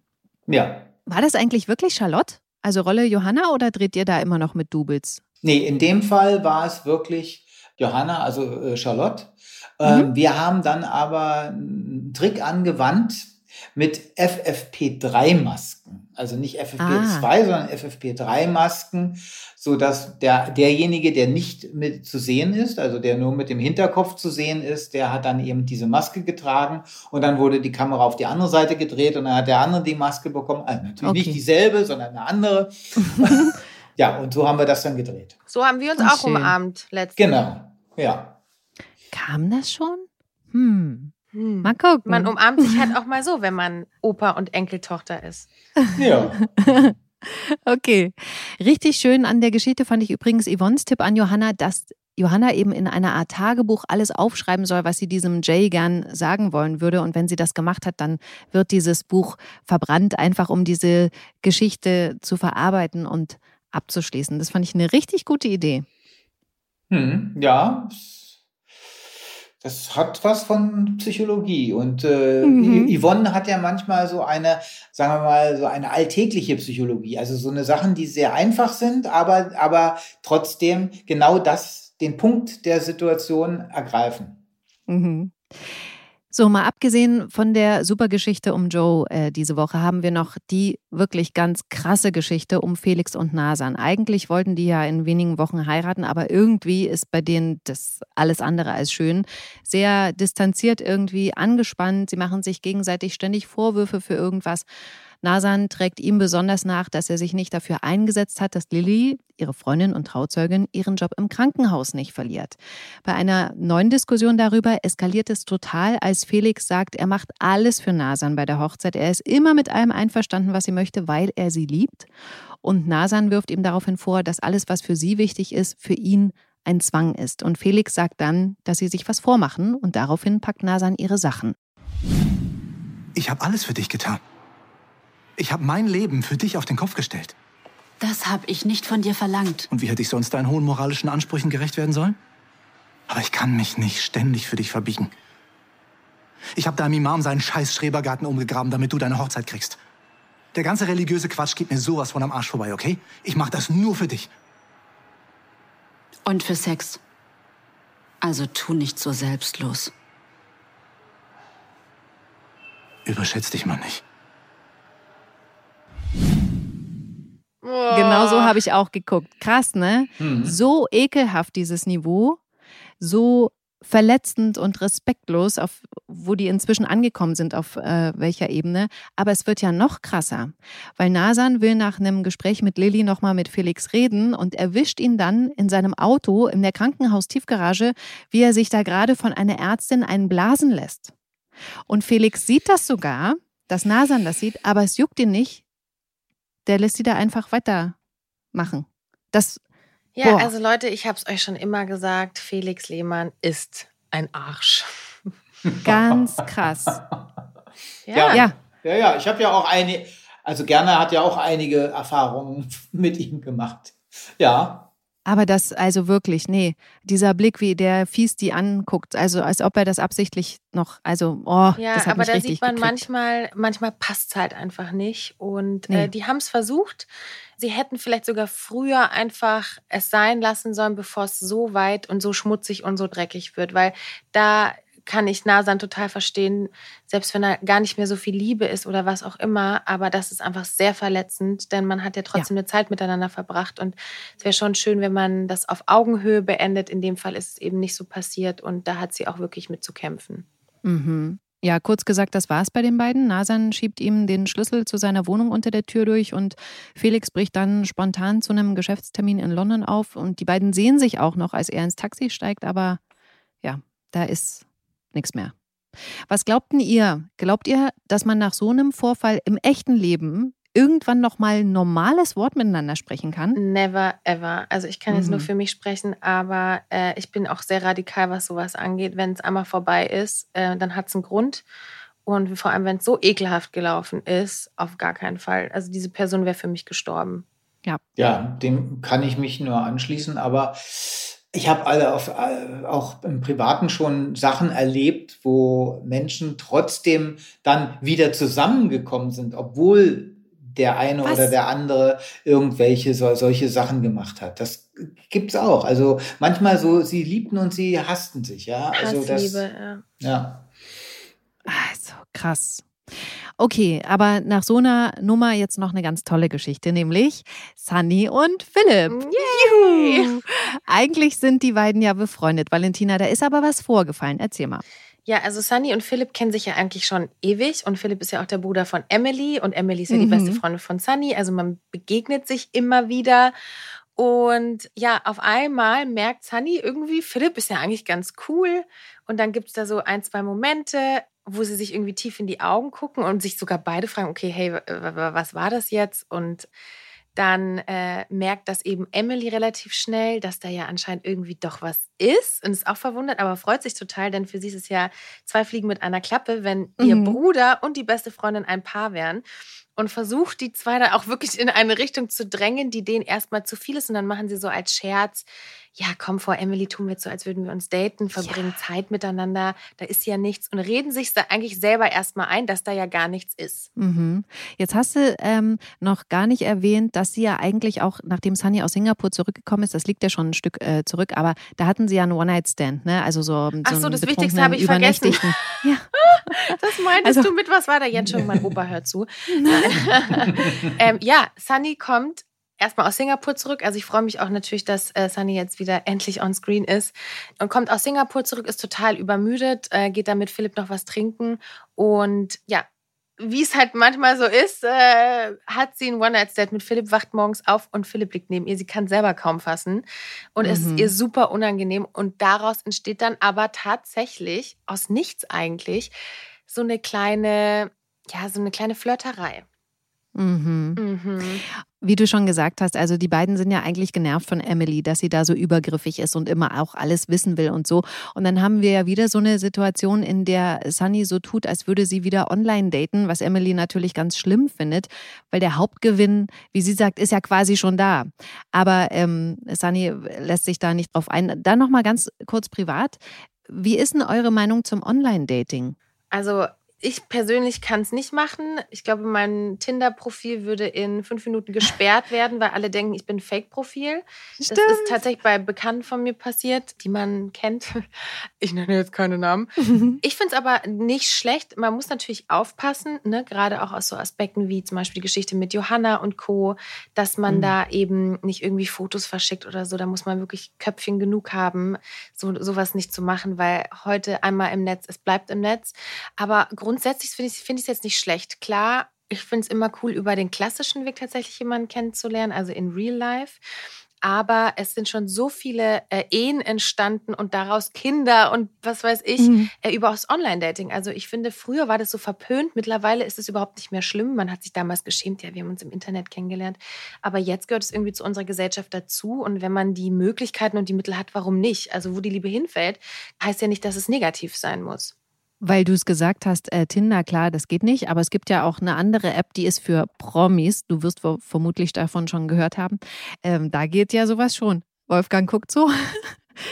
Ja, war das eigentlich wirklich Charlotte? Also Rolle Johanna oder dreht ihr da immer noch mit Doubles? Nee, in dem Fall war es wirklich Johanna, also äh, Charlotte. Ähm, mhm. Wir haben dann aber einen Trick angewandt mit FFP3-Masken. Also nicht FFP2, ah. sondern FFP3-Masken, so dass der, derjenige, der nicht mit zu sehen ist, also der nur mit dem Hinterkopf zu sehen ist, der hat dann eben diese Maske getragen und dann wurde die Kamera auf die andere Seite gedreht und dann hat der andere die Maske bekommen. Also natürlich okay. nicht dieselbe, sondern eine andere. ja, und so haben wir das dann gedreht. So haben wir uns Ach, auch schön. umarmt letztens. Genau, ja. Kam das schon? Hm. Hm. Mal gucken. Man umarmt sich halt auch mal so, wenn man Opa und Enkeltochter ist. Ja. Okay. Richtig schön an der Geschichte fand ich übrigens Yvonnes Tipp an Johanna, dass Johanna eben in einer Art Tagebuch alles aufschreiben soll, was sie diesem Jay gern sagen wollen würde. Und wenn sie das gemacht hat, dann wird dieses Buch verbrannt, einfach um diese Geschichte zu verarbeiten und abzuschließen. Das fand ich eine richtig gute Idee. Hm, ja, das hat was von Psychologie. Und äh, mhm. Yvonne hat ja manchmal so eine, sagen wir mal, so eine alltägliche Psychologie. Also so eine Sachen, die sehr einfach sind, aber, aber trotzdem genau das, den Punkt der Situation ergreifen. Mhm. So, mal abgesehen von der Supergeschichte um Joe äh, diese Woche haben wir noch die wirklich ganz krasse Geschichte um Felix und Nasan. Eigentlich wollten die ja in wenigen Wochen heiraten, aber irgendwie ist bei denen das alles andere als schön. Sehr distanziert irgendwie, angespannt. Sie machen sich gegenseitig ständig Vorwürfe für irgendwas. Nasan trägt ihm besonders nach, dass er sich nicht dafür eingesetzt hat, dass Lilly, ihre Freundin und Trauzeugin, ihren Job im Krankenhaus nicht verliert. Bei einer neuen Diskussion darüber eskaliert es total, als Felix sagt, er macht alles für Nasan bei der Hochzeit. Er ist immer mit allem einverstanden, was sie möchte, weil er sie liebt. Und Nasan wirft ihm daraufhin vor, dass alles, was für sie wichtig ist, für ihn ein Zwang ist. Und Felix sagt dann, dass sie sich was vormachen und daraufhin packt Nasan ihre Sachen. Ich habe alles für dich getan. Ich habe mein Leben für dich auf den Kopf gestellt. Das habe ich nicht von dir verlangt. Und wie hätte ich sonst deinen hohen moralischen Ansprüchen gerecht werden sollen? Aber ich kann mich nicht ständig für dich verbiegen. Ich habe deinem Imam seinen scheiß Schrebergarten umgegraben, damit du deine Hochzeit kriegst. Der ganze religiöse Quatsch geht mir sowas von am Arsch vorbei, okay? Ich mache das nur für dich. Und für Sex. Also tu nicht so selbstlos. Überschätz dich mal nicht. Genau so habe ich auch geguckt. Krass, ne? Mhm. So ekelhaft dieses Niveau, so verletzend und respektlos, auf wo die inzwischen angekommen sind, auf äh, welcher Ebene. Aber es wird ja noch krasser, weil Nasan will nach einem Gespräch mit Lilly nochmal mit Felix reden und erwischt ihn dann in seinem Auto in der Krankenhaustiefgarage, wie er sich da gerade von einer Ärztin einen blasen lässt. Und Felix sieht das sogar, dass Nasan das sieht, aber es juckt ihn nicht, der lässt sie da einfach weitermachen. Das. Ja, boah. also Leute, ich habe es euch schon immer gesagt, Felix Lehmann ist ein Arsch. Ganz krass. ja. ja. Ja, ja, ich habe ja auch eine, also Gerner hat ja auch einige Erfahrungen mit ihm gemacht. Ja. Aber das, also wirklich, nee, dieser Blick, wie der fies die anguckt, also als ob er das absichtlich noch, also, oh, ja, das hat aber mich da sieht man gekriegt. manchmal, manchmal passt es halt einfach nicht. Und Nee. äh, die haben es versucht. Sie hätten vielleicht sogar früher einfach es sein lassen sollen, bevor es so weit und so schmutzig und so dreckig wird, weil da kann ich Nasan total verstehen, selbst wenn da gar nicht mehr so viel Liebe ist oder was auch immer, aber das ist einfach sehr verletzend, denn man hat ja trotzdem eine Zeit miteinander verbracht und es wäre schon schön, wenn man das auf Augenhöhe beendet. In dem Fall ist es eben nicht so passiert und da hat sie auch wirklich mit zu kämpfen. Mhm. Ja, kurz gesagt, das war's bei den beiden. Nasan schiebt ihm den Schlüssel zu seiner Wohnung unter der Tür durch und Felix bricht dann spontan zu einem Geschäftstermin in London auf und die beiden sehen sich auch noch, als er ins Taxi steigt, aber ja, da ist nichts mehr. Was glaubten ihr? Glaubt ihr, dass man nach so einem Vorfall im echten Leben irgendwann noch mal ein normales Wort miteinander sprechen kann? Never ever. Also ich kann jetzt nur Mhm. für mich sprechen, aber äh, ich bin auch sehr radikal, was sowas angeht. Wenn es einmal vorbei ist, äh, dann hat es einen Grund. Und vor allem, wenn es so ekelhaft gelaufen ist, auf gar keinen Fall. Also diese Person wäre für mich gestorben. Ja, dem kann ich mich nur anschließen, aber ich habe alle auf, äh, auch im Privaten schon Sachen erlebt, wo Menschen trotzdem dann wieder zusammengekommen sind, obwohl der eine Was? oder der andere irgendwelche so, solche Sachen gemacht hat. Das gibt's auch. Also manchmal so, sie liebten und sie hassten sich, ja. Also das, Hassliebe, ja. Also ja. krass. Okay, aber nach so einer Nummer jetzt noch eine ganz tolle Geschichte, nämlich Sunny und Philipp. Yay! Juhu. Eigentlich sind die beiden ja befreundet. Valentina, da ist aber was vorgefallen. Erzähl mal. Ja, also Sunny und Philipp kennen sich ja eigentlich schon ewig und Philipp ist ja auch der Bruder von Emily und Emily ist ja die Mhm. beste Freundin von Sunny. Also man begegnet sich immer wieder. Und ja, auf einmal merkt Sunny irgendwie, Philipp ist ja eigentlich ganz cool. Und dann gibt es da so ein, zwei Momente, wo sie sich irgendwie tief in die Augen gucken und sich sogar beide fragen, okay, hey, was war das jetzt? Und dann äh, merkt das eben Emily relativ schnell, dass da ja anscheinend irgendwie doch was ist und ist auch verwundert, aber freut sich total, denn für sie ist es ja zwei Fliegen mit einer Klappe, wenn ihr Mhm. Bruder und die beste Freundin ein Paar wären und versucht die zwei dann auch wirklich in eine Richtung zu drängen, die denen erstmal zu viel ist und dann machen sie so als Scherz, ja komm vor Emily, tun wir jetzt so, als würden wir uns daten, verbringen Zeit miteinander, da ist ja nichts und reden sich da eigentlich selber erstmal ein, dass da ja gar nichts ist. Mhm. Jetzt hast du ähm, noch gar nicht erwähnt, dass sie ja eigentlich auch, nachdem Sunny aus Singapur zurückgekommen ist, das liegt ja schon ein Stück äh, zurück, aber da hatten sie ja einen One-Night-Stand, ne? Also so, Ach so, das Wichtigste habe ich vergessen. Ja, das meintest also, du mit, was war da jetzt schon? Mein Opa hört zu. ähm, ja, Sunny kommt erstmal aus Singapur zurück. Also ich freue mich auch natürlich, dass äh, Sunny jetzt wieder endlich on screen ist und kommt aus Singapur zurück, ist total übermüdet, äh, geht dann mit Philipp noch was trinken und ja, wie es halt manchmal so ist, äh, hat sie ein One-Night-Stand mit Philipp, wacht morgens auf und Philipp liegt neben ihr. Sie kann selber kaum fassen und mhm. es ist mhm. ihr super unangenehm und daraus entsteht dann aber tatsächlich aus nichts eigentlich so eine kleine, ja, so eine kleine Flirterei. Mhm. Mhm. Wie du schon gesagt hast, also die beiden sind ja eigentlich genervt von Emily, dass sie da so übergriffig ist und immer auch alles wissen will und so. Und dann haben wir ja wieder so eine Situation, in der Sunny so tut, als würde sie wieder online daten, was Emily natürlich ganz schlimm findet, weil der Hauptgewinn, wie sie sagt, ist ja quasi schon da. Aber ähm, Sunny lässt sich da nicht drauf ein. Dann nochmal ganz kurz privat. Wie ist denn eure Meinung zum Online-Dating? Also ich persönlich kann es nicht machen. Ich glaube, mein Tinder-Profil würde in fünf Minuten gesperrt werden, weil alle denken, ich bin Fake-Profil. Das ist tatsächlich bei Bekannten von mir passiert, die man kennt. Ich nenne jetzt keine Namen. Ich finde es aber nicht schlecht. Man muss natürlich aufpassen, ne? gerade auch aus so Aspekten wie zum Beispiel die Geschichte mit Johanna und Co., dass man mhm. da eben nicht irgendwie Fotos verschickt oder so. Da muss man wirklich Köpfchen genug haben, so, sowas nicht zu machen, weil heute einmal im Netz, es bleibt im Netz. Aber grundsätzlich grundsätzlich finde ich es find jetzt nicht schlecht. Klar, ich finde es immer cool, über den klassischen Weg tatsächlich jemanden kennenzulernen, also in Real Life. Aber es sind schon so viele äh, Ehen entstanden und daraus Kinder und was weiß ich, mhm. äh, über das Online-Dating. Also ich finde, früher war das so verpönt. Mittlerweile ist es überhaupt nicht mehr schlimm. Man hat sich damals geschämt, ja, wir haben uns im Internet kennengelernt. Aber jetzt gehört es irgendwie zu unserer Gesellschaft dazu. Und wenn man die Möglichkeiten und die Mittel hat, warum nicht? Also wo die Liebe hinfällt, heißt ja nicht, dass es negativ sein muss. Weil du es gesagt hast, äh, Tinder, klar, das geht nicht, aber es gibt ja auch eine andere App, die ist für Promis. Du wirst vermutlich davon schon gehört haben. Ähm, da geht ja sowas schon. Wolfgang guckt so.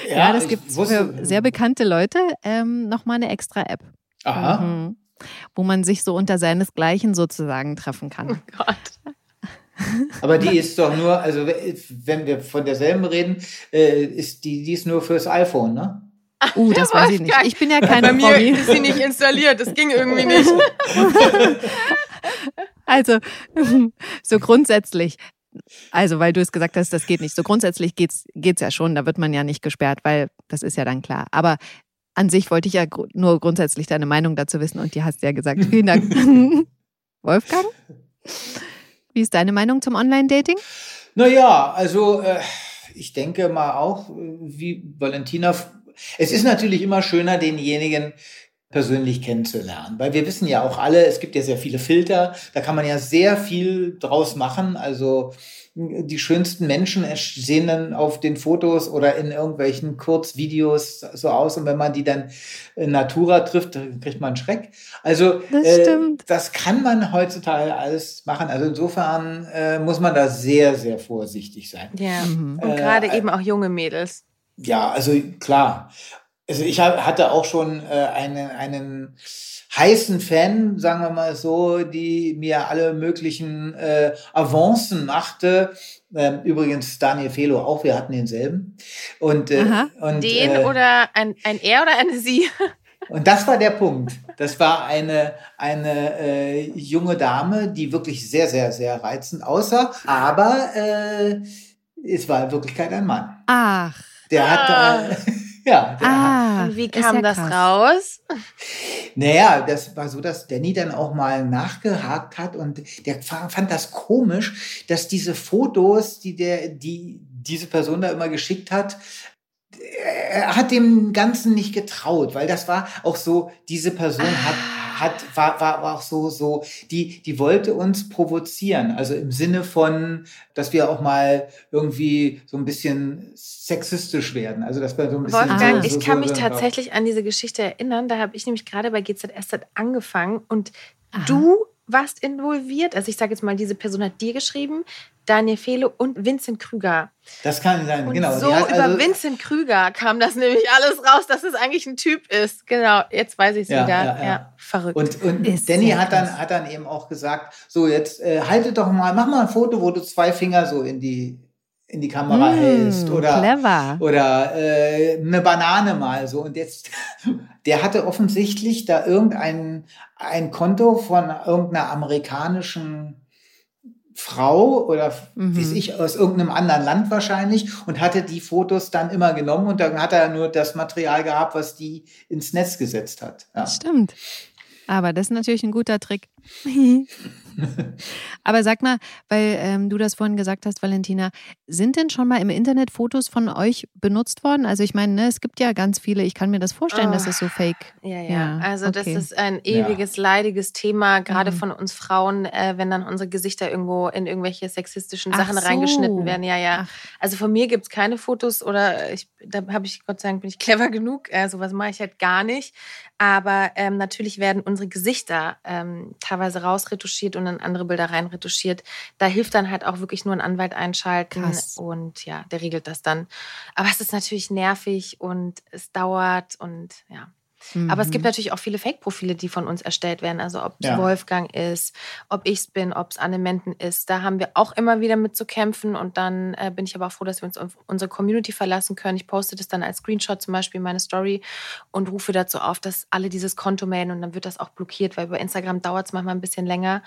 Ja, ja das gibt für sehr bekannte Leute ähm, nochmal eine extra App. Aha. Mhm. Wo man sich so unter seinesgleichen sozusagen treffen kann. Oh Gott. Aber die ist doch nur, also wenn wir von derselben reden, äh, ist die, die ist nur fürs iPhone, ne? Uh, das weiß ich nicht. Ich bin ja kein Bei mir Promi. ist sie nicht installiert. Das ging irgendwie nicht. also, so grundsätzlich. Also, weil du es gesagt hast, das geht nicht. So grundsätzlich geht's, geht's ja schon. Da wird man ja nicht gesperrt, weil das ist ja dann klar. Aber an sich wollte ich ja nur grundsätzlich deine Meinung dazu wissen und die hast du ja gesagt. Vielen Dank. Wolfgang? Wie ist deine Meinung zum Online-Dating? Naja, also äh, ich denke mal auch, wie Valentina es ist natürlich immer schöner, denjenigen persönlich kennenzulernen, weil wir wissen ja auch alle, es gibt ja sehr viele Filter, da kann man ja sehr viel draus machen, also die schönsten Menschen sehen dann auf den Fotos oder in irgendwelchen Kurzvideos so aus und wenn man die dann in Natura trifft, kriegt man einen Schreck. Also das, äh, das kann man heutzutage alles machen. Also insofern äh, muss man da sehr, sehr vorsichtig sein. Ja, mhm. und gerade äh, eben auch junge Mädels. Ja, also klar. Also ich hatte auch schon äh, einen, einen heißen Fan, sagen wir mal so, die mir alle möglichen äh, Avancen machte. Ähm, übrigens Daniel Felo auch, wir hatten denselben. Und, äh, und den äh, oder ein, ein er oder eine sie? Und das war der Punkt. Das war eine, eine äh, junge Dame, die wirklich sehr, sehr, sehr reizend aussah. Aber äh, es war in Wirklichkeit ein Mann. Ach. Der ah. hat, äh, ja. Ah, hat, wie kam ja das krass. raus? Naja, das war so, dass Danny dann auch mal nachgehakt hat und der fand das komisch, dass diese Fotos, die der, die diese Person da immer geschickt hat, er hat dem Ganzen nicht getraut, weil das war auch so, diese Person ah. hat hat, war, war, war auch so, so, die, die wollte uns provozieren. Also im Sinne von, dass wir auch mal irgendwie so ein bisschen sexistisch werden. Also dass wir so ein bisschen. Wolfgang, so, so, ich kann mich tatsächlich an diese Geschichte erinnern. Da habe ich nämlich gerade bei GZSZ angefangen und Aha. du warst involviert. Also ich sage jetzt mal, diese Person hat dir geschrieben, Daniel Fehle und Vincent Krüger. Das kann sein, und genau. So über also Vincent Krüger kam das nämlich alles raus, dass es eigentlich ein Typ ist. Genau, jetzt weiß ich es ja, wieder. Ja, ja. ja, verrückt. Und, und Danny hat dann, hat dann eben auch gesagt, so jetzt äh, haltet doch mal, mach mal ein Foto, wo du zwei Finger so in die in die Kamera Mm, hältst oder clever. oder äh, eine Banane mal so und jetzt der hatte offensichtlich da irgendein ein Konto von irgendeiner amerikanischen Frau oder Mhm. wie ich aus irgendeinem anderen Land wahrscheinlich und hatte die Fotos dann immer genommen und dann hat er nur das Material gehabt, was die ins Netz gesetzt hat. Ja. Stimmt. Aber das ist natürlich ein guter Trick. Aber sag mal, weil ähm, du das vorhin gesagt hast, Valentina, sind denn schon mal im Internet Fotos von euch benutzt worden? Also ich meine, ne, es gibt ja ganz viele, ich kann mir das vorstellen, dass Oh. es so fake. Ja, ja. Ja, also das okay. ist ein ewiges, leidiges Thema, gerade Mhm. von uns Frauen, äh, wenn dann unsere Gesichter irgendwo in irgendwelche sexistischen Ach Sachen so. reingeschnitten werden. Ja, ja. Ach. Also von mir gibt es keine Fotos oder ich, da habe ich, Gott sei Dank, bin ich clever genug. Äh, sowas mache ich halt gar nicht. Aber ähm, natürlich werden unsere Gesichter ähm, teilweise rausretuschiert und in andere Bilder reinretuschiert. Da hilft dann halt auch wirklich nur ein Anwalt einschalten Krass. und ja, der regelt das dann. Aber es ist natürlich nervig und es dauert und ja. Aber es gibt Mhm. natürlich auch viele Fake-Profile, die von uns erstellt werden. Also ob es Ja. Wolfgang ist, ob ich es bin, ob es Anne Menden ist. Da haben wir auch immer wieder mit zu kämpfen. Und dann äh, bin ich aber auch froh, dass wir uns auf unsere Community verlassen können. Ich poste das dann als Screenshot zum Beispiel in meine Story und rufe dazu auf, dass alle dieses Konto melden. Und dann wird das auch blockiert, weil über Instagram dauert es manchmal ein bisschen länger.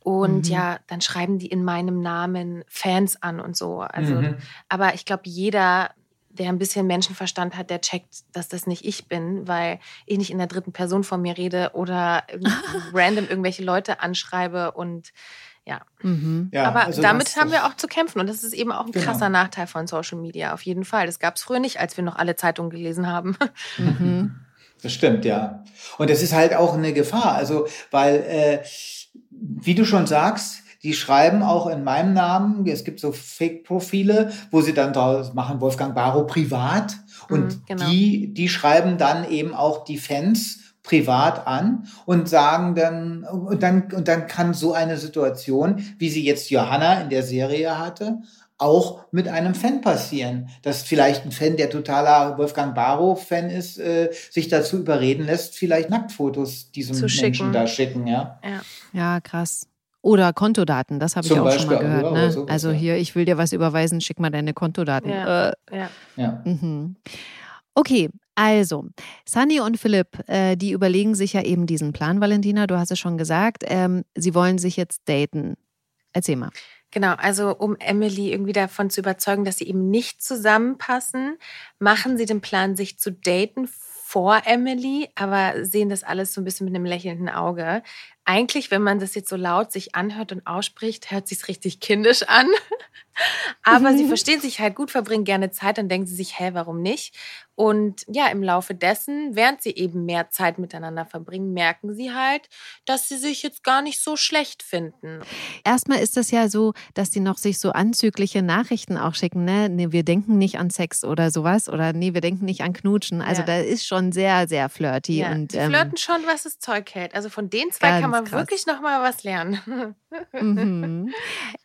Und Mhm. ja, dann schreiben die in meinem Namen Fans an und so. Also, Mhm. aber ich glaube, jeder, der ein bisschen Menschenverstand hat, der checkt, dass das nicht ich bin, weil ich nicht in der dritten Person von mir rede oder random irgendwelche Leute anschreibe und ja. Mhm. Ja, Aber also damit das- haben wir auch zu kämpfen und das ist eben auch ein Genau. krasser Nachteil von Social Media, auf jeden Fall. Das gab es früher nicht, als wir noch alle Zeitungen gelesen haben. Mhm. Das stimmt, ja. Und es ist halt auch eine Gefahr. Also, weil, äh, wie du schon sagst, die schreiben auch in meinem Namen, es gibt so Fake-Profile, wo sie dann draus machen, Wolfgang Barrow privat. Und Mhm, genau. die, die schreiben dann eben auch die Fans privat an und sagen dann, und dann, und dann kann so eine Situation, wie sie jetzt Johanna in der Serie hatte, auch mit einem Fan passieren. Dass vielleicht ein Fan, der totaler Wolfgang Barrow-Fan ist, äh, sich dazu überreden lässt, vielleicht Nacktfotos diesem Menschen da schicken, ja. Ja. Ja, krass. Oder Kontodaten, das habe ich auch schon mal Beispiel, gehört. Ne? sowas, also ja. hier, ich will dir was überweisen, schick mal deine Kontodaten. Ja. Äh, ja. Mhm. Okay, also, Sunny und Philipp, äh, die überlegen sich ja eben diesen Plan, Valentina, du hast es schon gesagt. Ähm, sie wollen sich jetzt daten. Erzähl mal. Genau, also um Emily irgendwie davon zu überzeugen, dass sie eben nicht zusammenpassen, machen sie den Plan, sich zu daten vor Emily, aber sehen das alles so ein bisschen mit einem lächelnden Auge. Eigentlich, wenn man das jetzt so laut sich anhört und ausspricht, hört sich's richtig kindisch an. Aber sie verstehen sich halt gut, verbringen gerne Zeit, dann denken sie sich, hä, warum nicht? Und ja, im Laufe dessen, während sie eben mehr Zeit miteinander verbringen, merken sie halt, dass sie sich jetzt gar nicht so schlecht finden. Erstmal ist es ja so, dass die noch sich so anzügliche Nachrichten auch schicken, ne? Nee, wir denken nicht an Sex oder sowas oder nee, wir denken nicht an Knutschen. Also Ja. da ist schon sehr, sehr flirty. Ja, und, die ähm, flirten schon, was das Zeug hält. Also von den zwei kann man krass. wirklich noch mal was lernen. Mhm.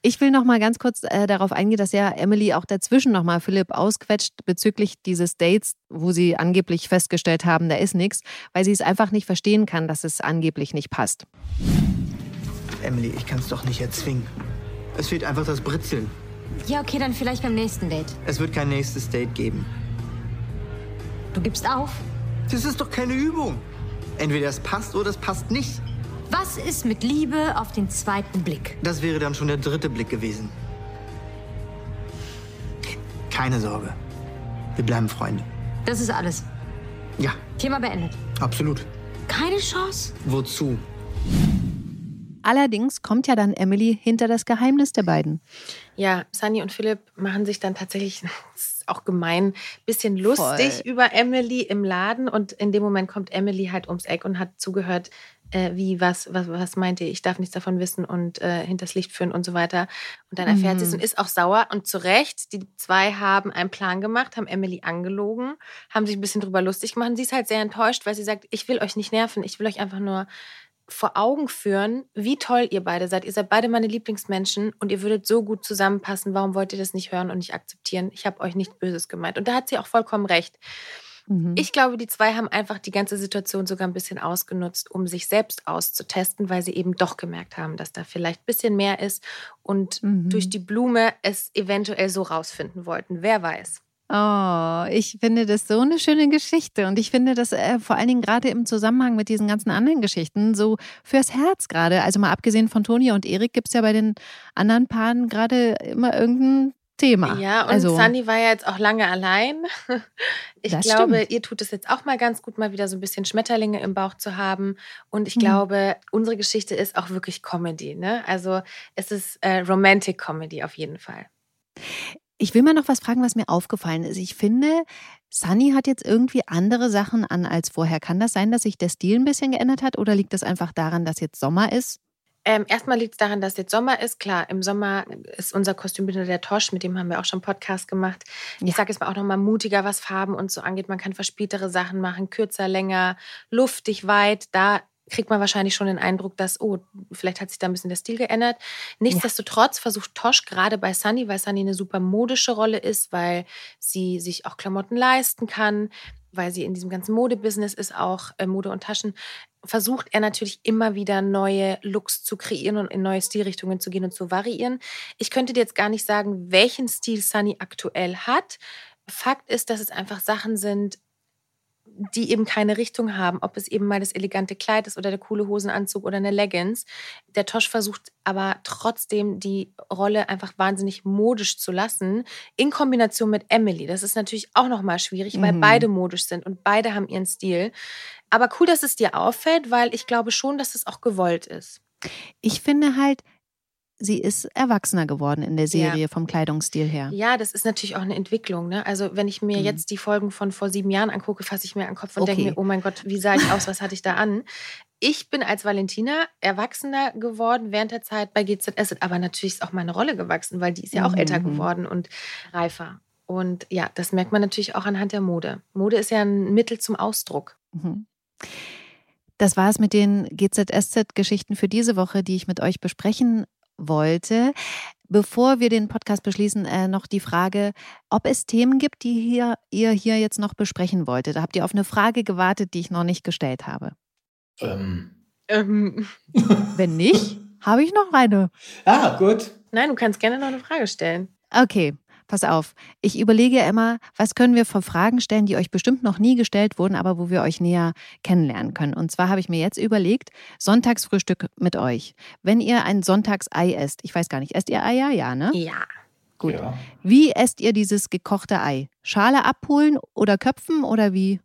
Ich will noch mal ganz kurz äh, darauf eingehen, dass ja Emily auch dazwischen noch mal Philipp ausquetscht bezüglich dieses Dates, wo sie angeblich festgestellt haben, da ist nichts, weil sie es einfach nicht verstehen kann, dass es angeblich nicht passt. Emily, ich kann es doch nicht erzwingen. Es fehlt einfach das Britzeln. Ja, okay, dann vielleicht beim nächsten Date. Es wird kein nächstes Date geben. Du gibst auf? Das ist doch keine Übung. Entweder es passt oder es passt nicht. Was ist mit Liebe auf den zweiten Blick? Das wäre dann schon der dritte Blick gewesen. Keine Sorge. Wir bleiben Freunde. Das ist alles. Ja, Thema beendet. absolut. Keine Chance? Wozu? Allerdings kommt ja dann Emily hinter das Geheimnis der beiden. Ja, Sunny und Philipp machen sich dann tatsächlich, auch gemein, bisschen lustig Voll. über Emily im Laden. Und in dem Moment kommt Emily halt ums Eck und hat zugehört, äh, wie, was, was, was meint ihr? Ich darf nichts davon wissen und äh, hinters Licht führen und so weiter. Und dann erfährt Mhm. sie es und ist auch sauer. Und zu Recht, die zwei haben einen Plan gemacht, haben Emily angelogen, haben sich ein bisschen drüber lustig gemacht. Und sie ist halt sehr enttäuscht, weil sie sagt, ich will euch nicht nerven, ich will euch einfach nur vor Augen führen, wie toll ihr beide seid. Ihr seid beide meine Lieblingsmenschen und ihr würdet so gut zusammenpassen. Warum wollt ihr das nicht hören und nicht akzeptieren? Ich habe euch nichts Böses gemeint. Und da hat sie auch vollkommen recht. Mhm. Ich glaube, die zwei haben einfach die ganze Situation sogar ein bisschen ausgenutzt, um sich selbst auszutesten, weil sie eben doch gemerkt haben, dass da vielleicht ein bisschen mehr ist und Mhm. durch die Blume es eventuell so rausfinden wollten. Wer weiß. Oh, ich finde das so eine schöne Geschichte und ich finde das äh, vor allen Dingen gerade im Zusammenhang mit diesen ganzen anderen Geschichten so fürs Herz gerade. Also mal abgesehen von Toni und Erik gibt es ja bei den anderen Paaren gerade immer irgendein Thema. Ja, und also, Sunny war ja jetzt auch lange allein. Ich glaube, stimmt. ihr tut es jetzt auch mal ganz gut, mal wieder so ein bisschen Schmetterlinge im Bauch zu haben. Und ich Mhm. glaube, unsere Geschichte ist auch wirklich Comedy. Ne? Also es ist äh, Romantic Comedy auf jeden Fall. Ich will mal noch was fragen, was mir aufgefallen ist. Ich finde, Sunny hat jetzt irgendwie andere Sachen an als vorher. Kann das sein, dass sich der Stil ein bisschen geändert hat oder liegt das einfach daran, dass jetzt Sommer ist? Ähm, erstmal liegt es daran, dass jetzt Sommer ist. Klar, im Sommer ist unser Kostümbinder der Tosch, mit dem haben wir auch schon Podcast gemacht. Ja. Ich sage jetzt mal auch nochmal mutiger, was Farben und so angeht. Man kann verspieltere Sachen machen, kürzer, länger, luftig, weit. Da kriegt man wahrscheinlich schon den Eindruck, dass, oh, vielleicht hat sich da ein bisschen der Stil geändert. Nichtsdestotrotz versucht Tosch gerade bei Sunny, weil Sunny eine super modische Rolle ist, weil sie sich auch Klamotten leisten kann, weil sie in diesem ganzen Modebusiness ist, auch äh, Mode und Taschen, versucht er natürlich immer wieder neue Looks zu kreieren und in neue Stilrichtungen zu gehen und zu variieren. Ich könnte dir jetzt gar nicht sagen, welchen Stil Sunny aktuell hat. Fakt ist, dass es einfach Sachen sind, die eben keine Richtung haben, ob es eben mal das elegante Kleid ist oder der coole Hosenanzug oder eine Leggings. Der Tosch versucht aber trotzdem die Rolle einfach wahnsinnig modisch zu lassen, in Kombination mit Emily. Das ist natürlich auch nochmal schwierig, weil Mhm. beide modisch sind und beide haben ihren Stil. Aber cool, dass es dir auffällt, weil ich glaube schon, dass es auch gewollt ist. Ich finde halt, sie ist erwachsener geworden in der Serie vom Kleidungsstil her. Ja, das ist natürlich auch eine Entwicklung. Ne? Also wenn ich mir Mhm. jetzt die Folgen von vor sieben Jahren angucke, fasse ich mir an den Kopf und Okay. denke mir, oh mein Gott, wie sah ich aus, was hatte ich da an? Ich bin als Valentina erwachsener geworden während der Zeit bei GZS, aber natürlich ist auch meine Rolle gewachsen, weil die ist ja auch Mhm. älter geworden und reifer. Und ja, das merkt man natürlich auch anhand der Mode. Mode ist ja ein Mittel zum Ausdruck. Mhm. Das war es mit den GZSZ-Geschichten für diese Woche, die ich mit euch besprechen wollte. Bevor wir den Podcast beschließen, äh, noch die Frage, ob es Themen gibt, die hier, ihr hier jetzt noch besprechen wolltet. Da habt ihr auf eine Frage gewartet, die ich noch nicht gestellt habe. Ähm. Ähm, Wenn nicht, habe ich noch eine. Ah, gut. nein, du kannst gerne noch eine Frage stellen. Okay, pass auf. Ich überlege ja immer, was können wir für Fragen stellen, die euch bestimmt noch nie gestellt wurden, aber wo wir euch näher kennenlernen können. Und zwar habe ich mir jetzt überlegt, Sonntagsfrühstück mit euch. Wenn ihr ein Sonntagsei esst, ich weiß gar nicht, esst ihr Eier? Ja, ne? Ja. Gut. Ja. Wie esst ihr dieses gekochte Ei? Schale abholen oder köpfen oder wie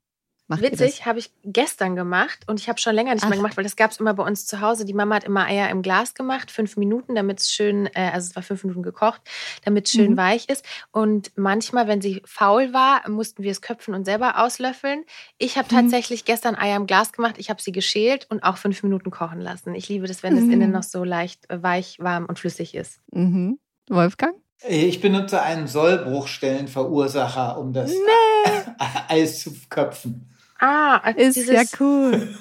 macht Witzig, habe ich gestern gemacht und ich habe schon länger nicht Ach. mehr gemacht, weil das gab es immer bei uns zu Hause. Die Mama hat immer Eier im Glas gemacht, fünf Minuten, damit es schön, äh, also es war fünf Minuten gekocht, damit es schön Mhm. weich ist. Und manchmal, wenn sie faul war, mussten wir es köpfen und selber auslöffeln. Ich habe Mhm. tatsächlich gestern Eier im Glas gemacht. Ich habe sie geschält und auch fünf Minuten kochen lassen. Ich liebe das, wenn es Mhm. innen noch so leicht äh, weich, warm und flüssig ist. Mhm. Wolfgang? Ich benutze einen Sollbruchstellenverursacher, um das Eis zu köpfen. Ah, Ist dieses, ja cool.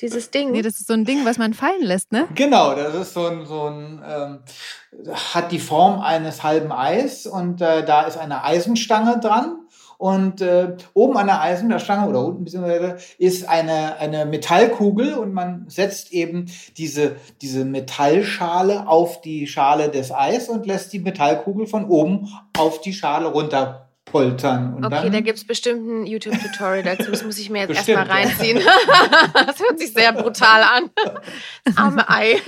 dieses Ding. Nee, das ist so ein Ding, was man fallen lässt, ne? Genau, das ist so ein, so ein ähm, hat die Form eines halben Eis und äh, da ist eine Eisenstange dran. Und äh, oben an der Eisenstange oder unten beziehungsweise ist eine, eine Metallkugel und man setzt eben diese, diese Metallschale auf die Schale des Eis und lässt die Metallkugel von oben auf die Schale runterpoltern. Und Okay, dann, da gibt es bestimmt ein YouTube-Tutorial dazu. Das muss ich mir jetzt Bestimmt, erstmal reinziehen. das hört sich sehr brutal an. Das arme Ei.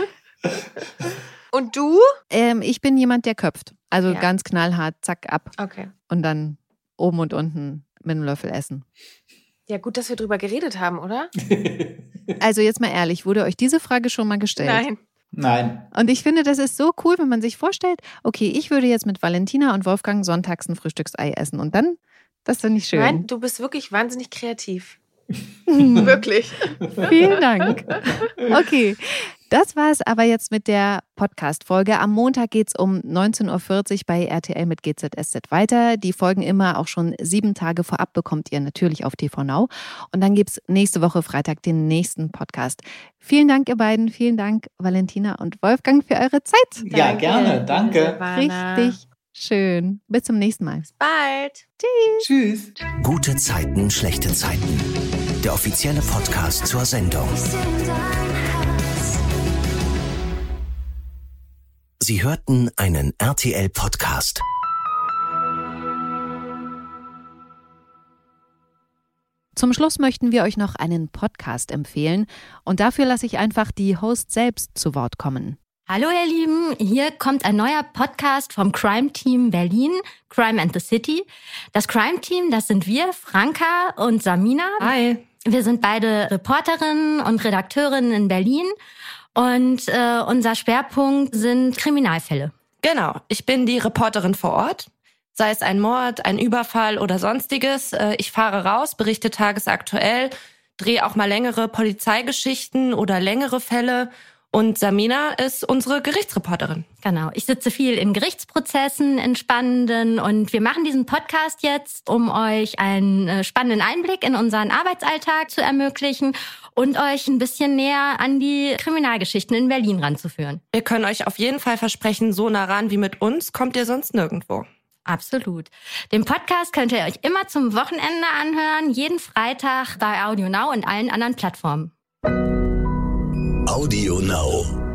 Und du? Ähm, ich bin jemand, der köpft. Also Ja. ganz knallhart, zack, ab. Okay. Und dann oben und unten mit einem Löffel essen. Ja, gut, dass wir drüber geredet haben, oder? Also jetzt mal ehrlich, wurde euch diese Frage schon mal gestellt? Nein. Nein. Und ich finde, das ist so cool, wenn man sich vorstellt, okay, ich würde jetzt mit Valentina und Wolfgang sonntags ein Frühstücksei essen. Und dann, das finde ich schön. Nein, du bist wirklich wahnsinnig kreativ. wirklich. Vielen Dank. Okay, das war es aber jetzt mit der Podcast-Folge. Am Montag geht es um 19.40 Uhr bei RTL mit GZSZ weiter. Die Folgen immer auch schon sieben Tage vorab bekommt ihr natürlich auf TV Now. Und dann gibt es nächste Woche Freitag den nächsten Podcast. Vielen Dank, ihr beiden. Vielen Dank, Valentina und Wolfgang, für eure Zeit. Ja, gerne. Danke. Richtig Schön. Bis zum nächsten Mal. Bis bald. Tschüss. Gute Zeiten, schlechte Zeiten. Der offizielle Podcast zur Sendung. Sie hörten einen RTL-Podcast. Zum Schluss möchten wir euch noch einen Podcast empfehlen und dafür lasse ich einfach die Host selbst zu Wort kommen. Hallo ihr Lieben, hier kommt ein neuer Podcast vom Crime Team Berlin, Crime and the City. Das Crime Team, das sind wir, Franka und Samina. Hi. Wir sind beide Reporterinnen und Redakteurinnen in Berlin und äh, unser Schwerpunkt sind Kriminalfälle. Genau, ich bin die Reporterin vor Ort. Sei es ein Mord, ein Überfall oder sonstiges. Äh, Ich fahre raus, berichte tagesaktuell, drehe auch mal längere Polizeigeschichten oder längere Fälle. Und Samina ist unsere Gerichtsreporterin. Genau, ich sitze viel in Gerichtsprozessen, in spannenden und wir machen diesen Podcast jetzt, um euch einen äh, spannenden Einblick in unseren Arbeitsalltag zu ermöglichen und euch ein bisschen näher an die Kriminalgeschichten in Berlin ranzuführen. Wir können euch auf jeden Fall versprechen, so nah ran wie mit uns kommt ihr sonst nirgendwo. Absolut. Den Podcast könnt ihr euch immer zum Wochenende anhören, jeden Freitag bei Audio Now und allen anderen Plattformen. Audio Now.